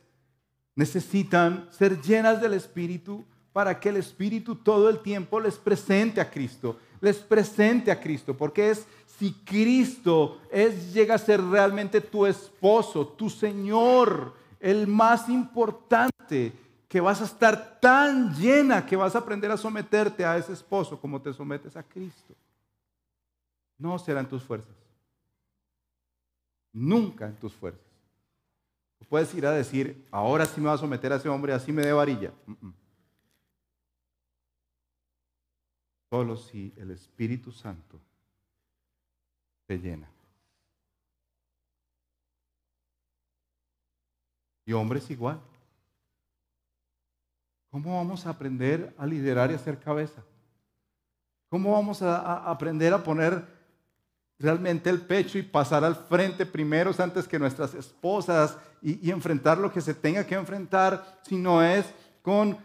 necesitan ser llenas del Espíritu para que el Espíritu todo el tiempo les presente a Cristo, les presente a Cristo, porque es si Cristo es, llega a ser realmente tu esposo, tu Señor, el más importante, que vas a estar tan llena que vas a aprender a someterte a ese esposo como te sometes a Cristo. No serán tus fuerzas. Nunca en tus fuerzas. Puedes ir a decir, ahora sí me va a someter a ese hombre, así me dé varilla. Solo si el Espíritu Santo te llena. Y hombres igual. ¿Cómo vamos a aprender a liderar y a hacer cabeza? ¿Cómo vamos a, aprender a poner realmente el pecho y pasar al frente primero antes que nuestras esposas y, y enfrentar lo que se tenga que enfrentar si no es con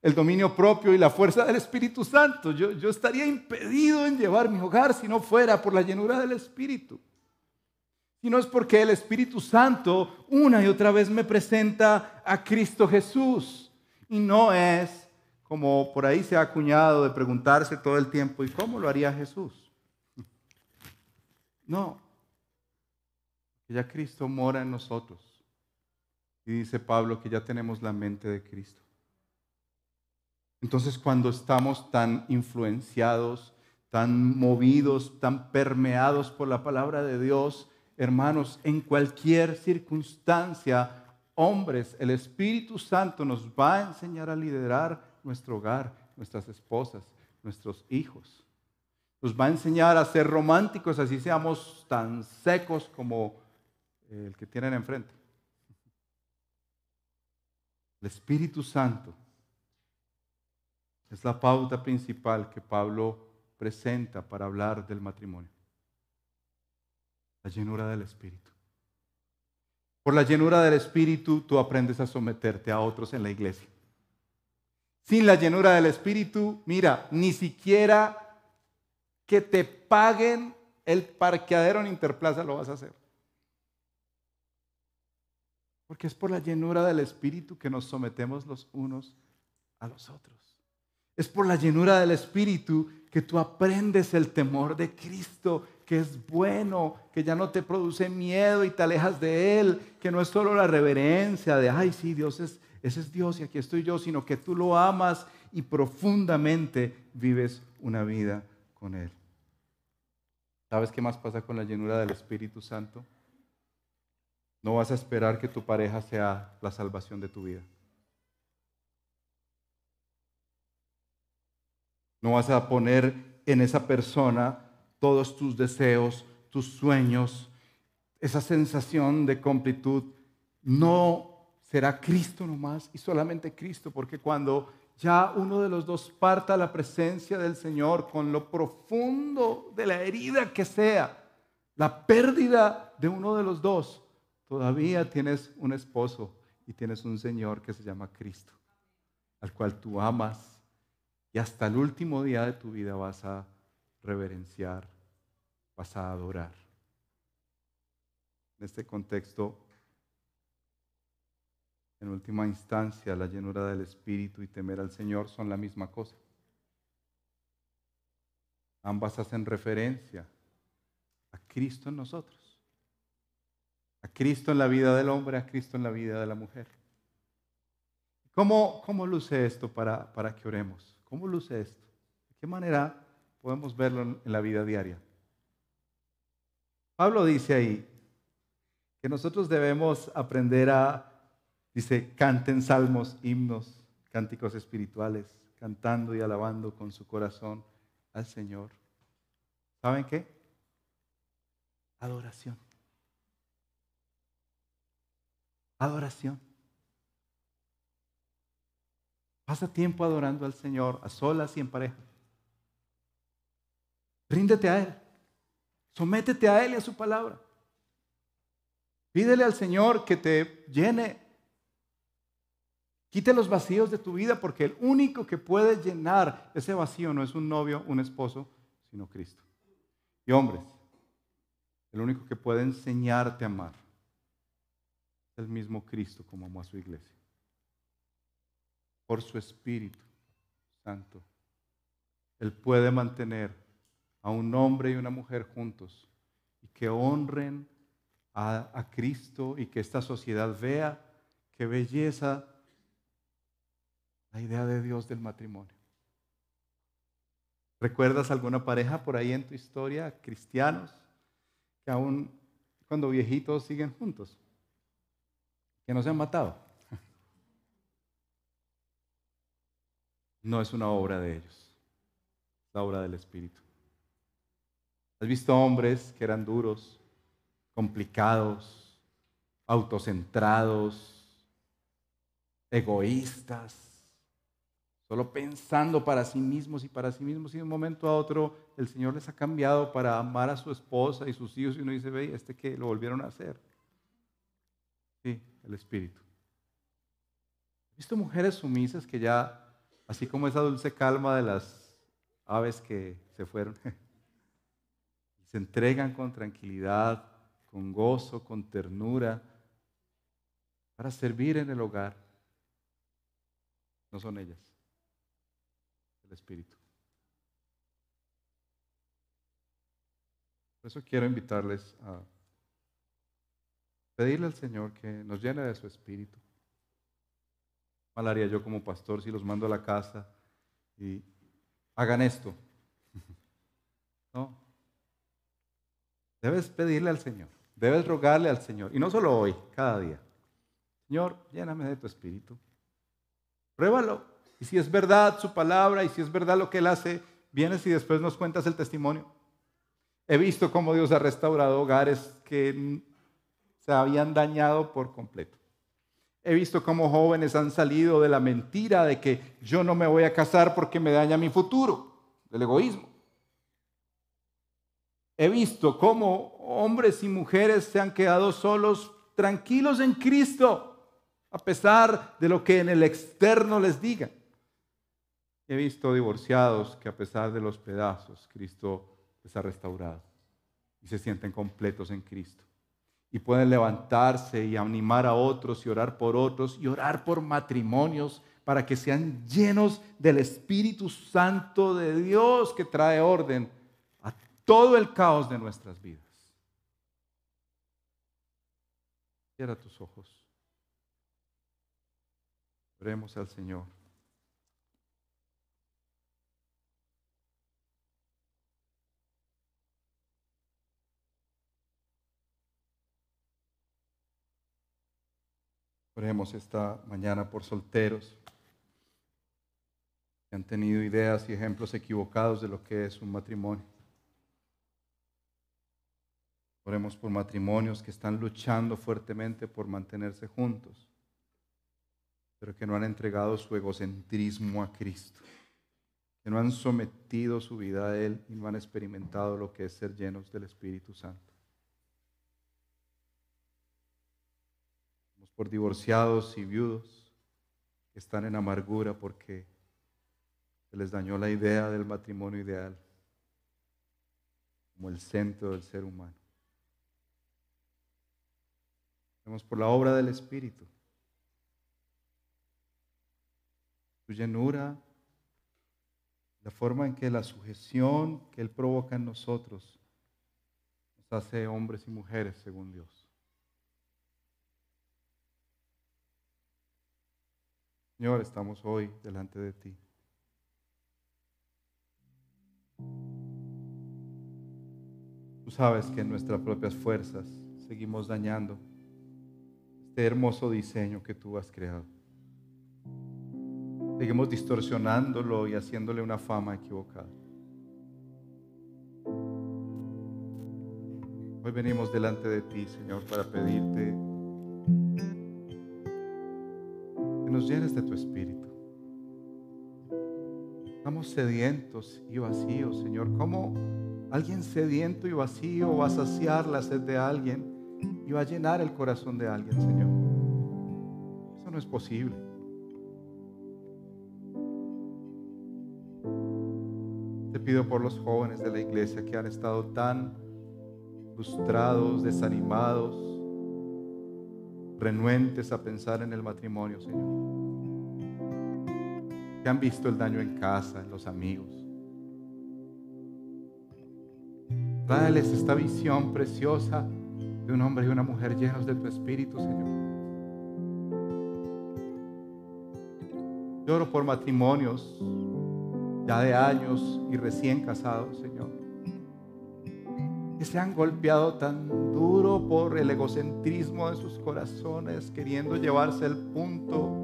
el dominio propio y la fuerza del Espíritu Santo. Yo, yo, estaría impedido en llevar mi hogar si no fuera por la llenura del Espíritu. Si no es porque el Espíritu Santo una y otra vez me presenta a Cristo Jesús. Y no es como por ahí se ha acuñado de preguntarse todo el tiempo, ¿y cómo lo haría Jesús? No. Ya Cristo mora en nosotros. Y dice Pablo que ya tenemos la mente de Cristo. Entonces cuando estamos tan influenciados, tan movidos, tan permeados por la palabra de Dios, hermanos, en cualquier circunstancia, hombres, el Espíritu Santo nos va a enseñar a liderar nuestro hogar, nuestras esposas, nuestros hijos. Nos va a enseñar a ser románticos, así seamos tan secos como el que tienen enfrente. El Espíritu Santo es la pauta principal que Pablo presenta para hablar del matrimonio. La llenura del Espíritu. Por la llenura del Espíritu tú aprendes a someterte a otros en la iglesia. Sin la llenura del Espíritu, mira, ni siquiera que te paguen el parqueadero en Interplaza lo vas a hacer. Porque es por la llenura del Espíritu que nos sometemos los unos a los otros. Es por la llenura del Espíritu que tú aprendes el temor de Cristo, que es bueno, que ya no te produce miedo y te alejas de Él, que no es solo la reverencia de, ay, sí, Dios es, ese es Dios y aquí estoy yo, sino que tú lo amas y profundamente vives una vida con Él. ¿Sabes qué más pasa con la llenura del Espíritu Santo? No vas a esperar que tu pareja sea la salvación de tu vida. No vas a poner en esa persona todos tus deseos, tus sueños, esa sensación de completud. No será Cristo nomás y solamente Cristo, porque cuando ya uno de los dos parta la presencia del Señor con lo profundo de la herida que sea, la pérdida de uno de los dos, todavía tienes un esposo y tienes un Señor que se llama Cristo, al cual tú amas y hasta el último día de tu vida vas a reverenciar, vas a adorar. En este contexto, en última instancia, la llenura del Espíritu y temer al Señor son la misma cosa. Ambas hacen referencia a Cristo en nosotros. A Cristo en la vida del hombre, a Cristo en la vida de la mujer. ¿Cómo, cómo luce esto para, para que oremos? ¿Cómo luce esto? ¿De qué manera Podemos verlo en la vida diaria. Pablo dice ahí que nosotros debemos aprender a, dice, canten salmos, himnos, cánticos espirituales, cantando y alabando con su corazón al Señor. ¿Saben qué? Adoración. Adoración. Pasa tiempo adorando al Señor, a solas y en pareja. Ríndete a Él. Sométete a Él y a su palabra. Pídele al Señor que te llene. Quite los vacíos de tu vida porque el único que puede llenar ese vacío no es un novio, un esposo, sino Cristo. Y hombres, el único que puede enseñarte a amar es el mismo Cristo como amó a su iglesia. Por su Espíritu Santo. Él puede mantener a un hombre y una mujer juntos y que honren a, Cristo y que esta sociedad vea qué belleza la idea de Dios del matrimonio. ¿Recuerdas alguna pareja por ahí en tu historia, cristianos, que aún cuando viejitos siguen juntos, que no se han matado? No es una obra de ellos, es la obra del Espíritu. ¿Has visto hombres que eran duros, complicados, autocentrados, egoístas, solo pensando para sí mismos y para sí mismos y de un momento a otro el Señor les ha cambiado para amar a su esposa y sus hijos y uno dice, ve, este que lo volvieron a hacer. Sí, el Espíritu. He visto mujeres sumisas que ya, así como esa dulce calma de las aves que se fueron, se entregan con tranquilidad, con gozo, con ternura, para servir en el hogar. No son ellas, el Espíritu. Por eso quiero invitarles a pedirle al Señor que nos llene de su Espíritu. Mal haría yo como pastor si los mando a la casa y hagan esto. No, Debes pedirle al Señor, debes rogarle al Señor, y no solo hoy, cada día. Señor, lléname de tu espíritu. Pruébalo. Y si es verdad su palabra y si es verdad lo que Él hace, vienes y después nos cuentas el testimonio. He visto cómo Dios ha restaurado hogares que se habían dañado por completo. He visto cómo jóvenes han salido de la mentira de que yo no me voy a casar porque me daña mi futuro, del egoísmo. He visto cómo hombres y mujeres se han quedado solos, tranquilos en Cristo, a pesar de lo que en el externo les diga. He visto divorciados que a pesar de los pedazos, Cristo les ha restaurado y se sienten completos en Cristo. Y pueden levantarse y animar a otros y orar por otros y orar por matrimonios para que sean llenos del Espíritu Santo de Dios que trae orden todo el caos de nuestras vidas. Cierra tus ojos. Oremos al Señor. Oremos esta mañana por solteros que han tenido ideas y ejemplos equivocados de lo que es un matrimonio. Oremos por matrimonios que están luchando fuertemente por mantenerse juntos, pero que no han entregado su egocentrismo a Cristo, que no han sometido su vida a Él y no han experimentado lo que es ser llenos del Espíritu Santo. Oremos por divorciados y viudos que están en amargura porque se les dañó la idea del matrimonio ideal como el centro del ser humano. Oremos por la obra del Espíritu. Su llenura, la forma en que la sujeción que Él provoca en nosotros nos hace hombres y mujeres según Dios. Señor, estamos hoy delante de ti. Tú sabes que en nuestras propias fuerzas seguimos dañando este hermoso diseño que tú has creado. Seguimos distorsionándolo y haciéndole una fama equivocada. Hoy venimos delante de ti, Señor, para pedirte nos llenes de tu espíritu. Estamos sedientos y vacíos, Señor. ¿Cómo alguien sediento y vacío va a saciar la sed de alguien y va a llenar el corazón de alguien, Señor? Eso no es posible. Te pido por los jóvenes de la iglesia que han estado tan frustrados, desanimados, renuentes a pensar en el matrimonio, Señor que han visto el daño en casa, en los amigos. Tráeles esta visión preciosa de un hombre y una mujer llenos de tu espíritu, Señor. Lloro por matrimonios ya de años y recién casados, Señor, que se han golpeado tan duro por el egocentrismo de sus corazones, queriendo llevarse el punto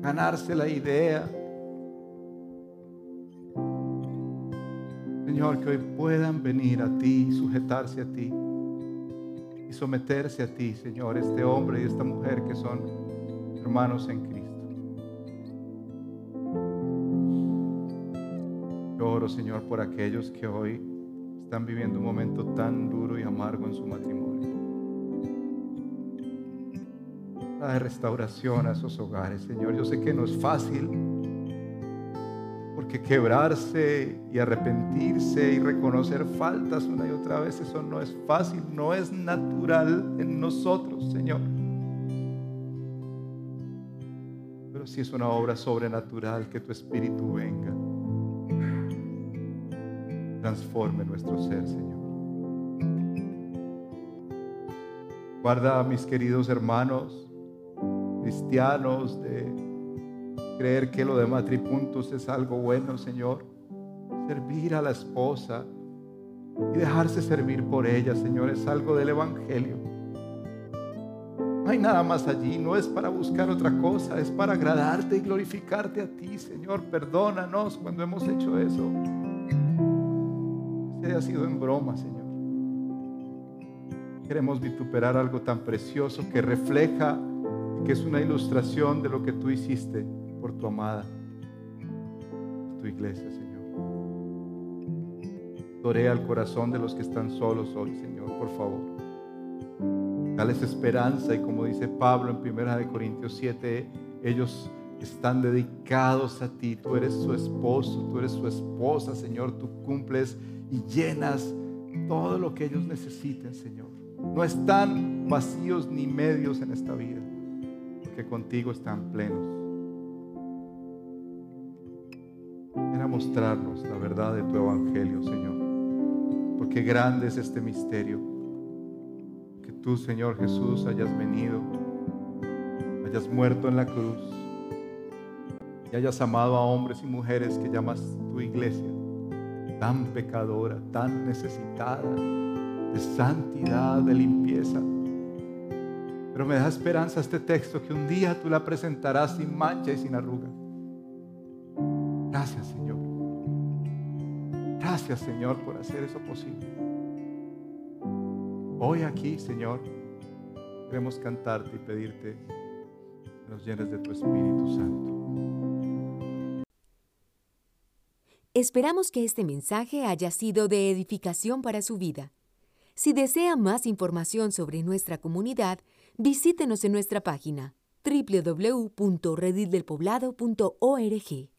ganarse la idea. Señor, que hoy puedan venir a ti, sujetarse a ti someterse a ti, Señor, este hombre y esta mujer que son hermanos en Cristo. Yo oro, Señor, por aquellos que hoy están viviendo un momento tan duro y amargo en su matrimonio. de restauración a esos hogares, Señor. Yo sé que no es fácil, porque quebrarse y arrepentirse y reconocer faltas una y otra vez, eso no es fácil, no es natural en nosotros, Señor. Pero si es una obra sobrenatural, que tu Espíritu venga, transforme nuestro ser, Señor. Guarda a mis queridos hermanos cristianos creer que lo de matripuntos es algo bueno, Señor. Servir a la esposa y dejarse servir por ella, Señor, es algo del Evangelio. No hay nada más allí, no es para buscar otra cosa, es para agradarte y glorificarte a ti, Señor. Perdónanos cuando hemos hecho eso. Se haya sido en broma, Señor. Queremos vituperar algo tan precioso que refleja que es una ilustración de lo que tú hiciste por tu amada, tu iglesia, Señor. Torea al corazón de los que están solos hoy, Señor, por favor. Dales esperanza y como dice Pablo en 1 Corintios 7, ellos están dedicados a ti. Tú eres su esposo, tú eres su esposa, Señor. Tú cumples y llenas todo lo que ellos necesiten, Señor. No están vacíos ni medios en esta vida que contigo están plenos. Ven mostrarnos la verdad de tu evangelio, Señor. Porque grande es este misterio. Que tú, Señor Jesús, hayas venido, hayas muerto en la cruz y hayas amado a hombres y mujeres que llamas tu iglesia, tan pecadora, tan necesitada de santidad, de limpieza pero me da esperanza este texto que un día tú la presentarás sin mancha y sin arruga. Gracias Señor por hacer eso posible. Hoy aquí Señor queremos cantarte y pedirte que nos llenes de tu Espíritu Santo. Esperamos que este mensaje haya sido de edificación para su vida. Si desea más información sobre nuestra comunidad, visítenos en nuestra página www.redildelpoblado.org.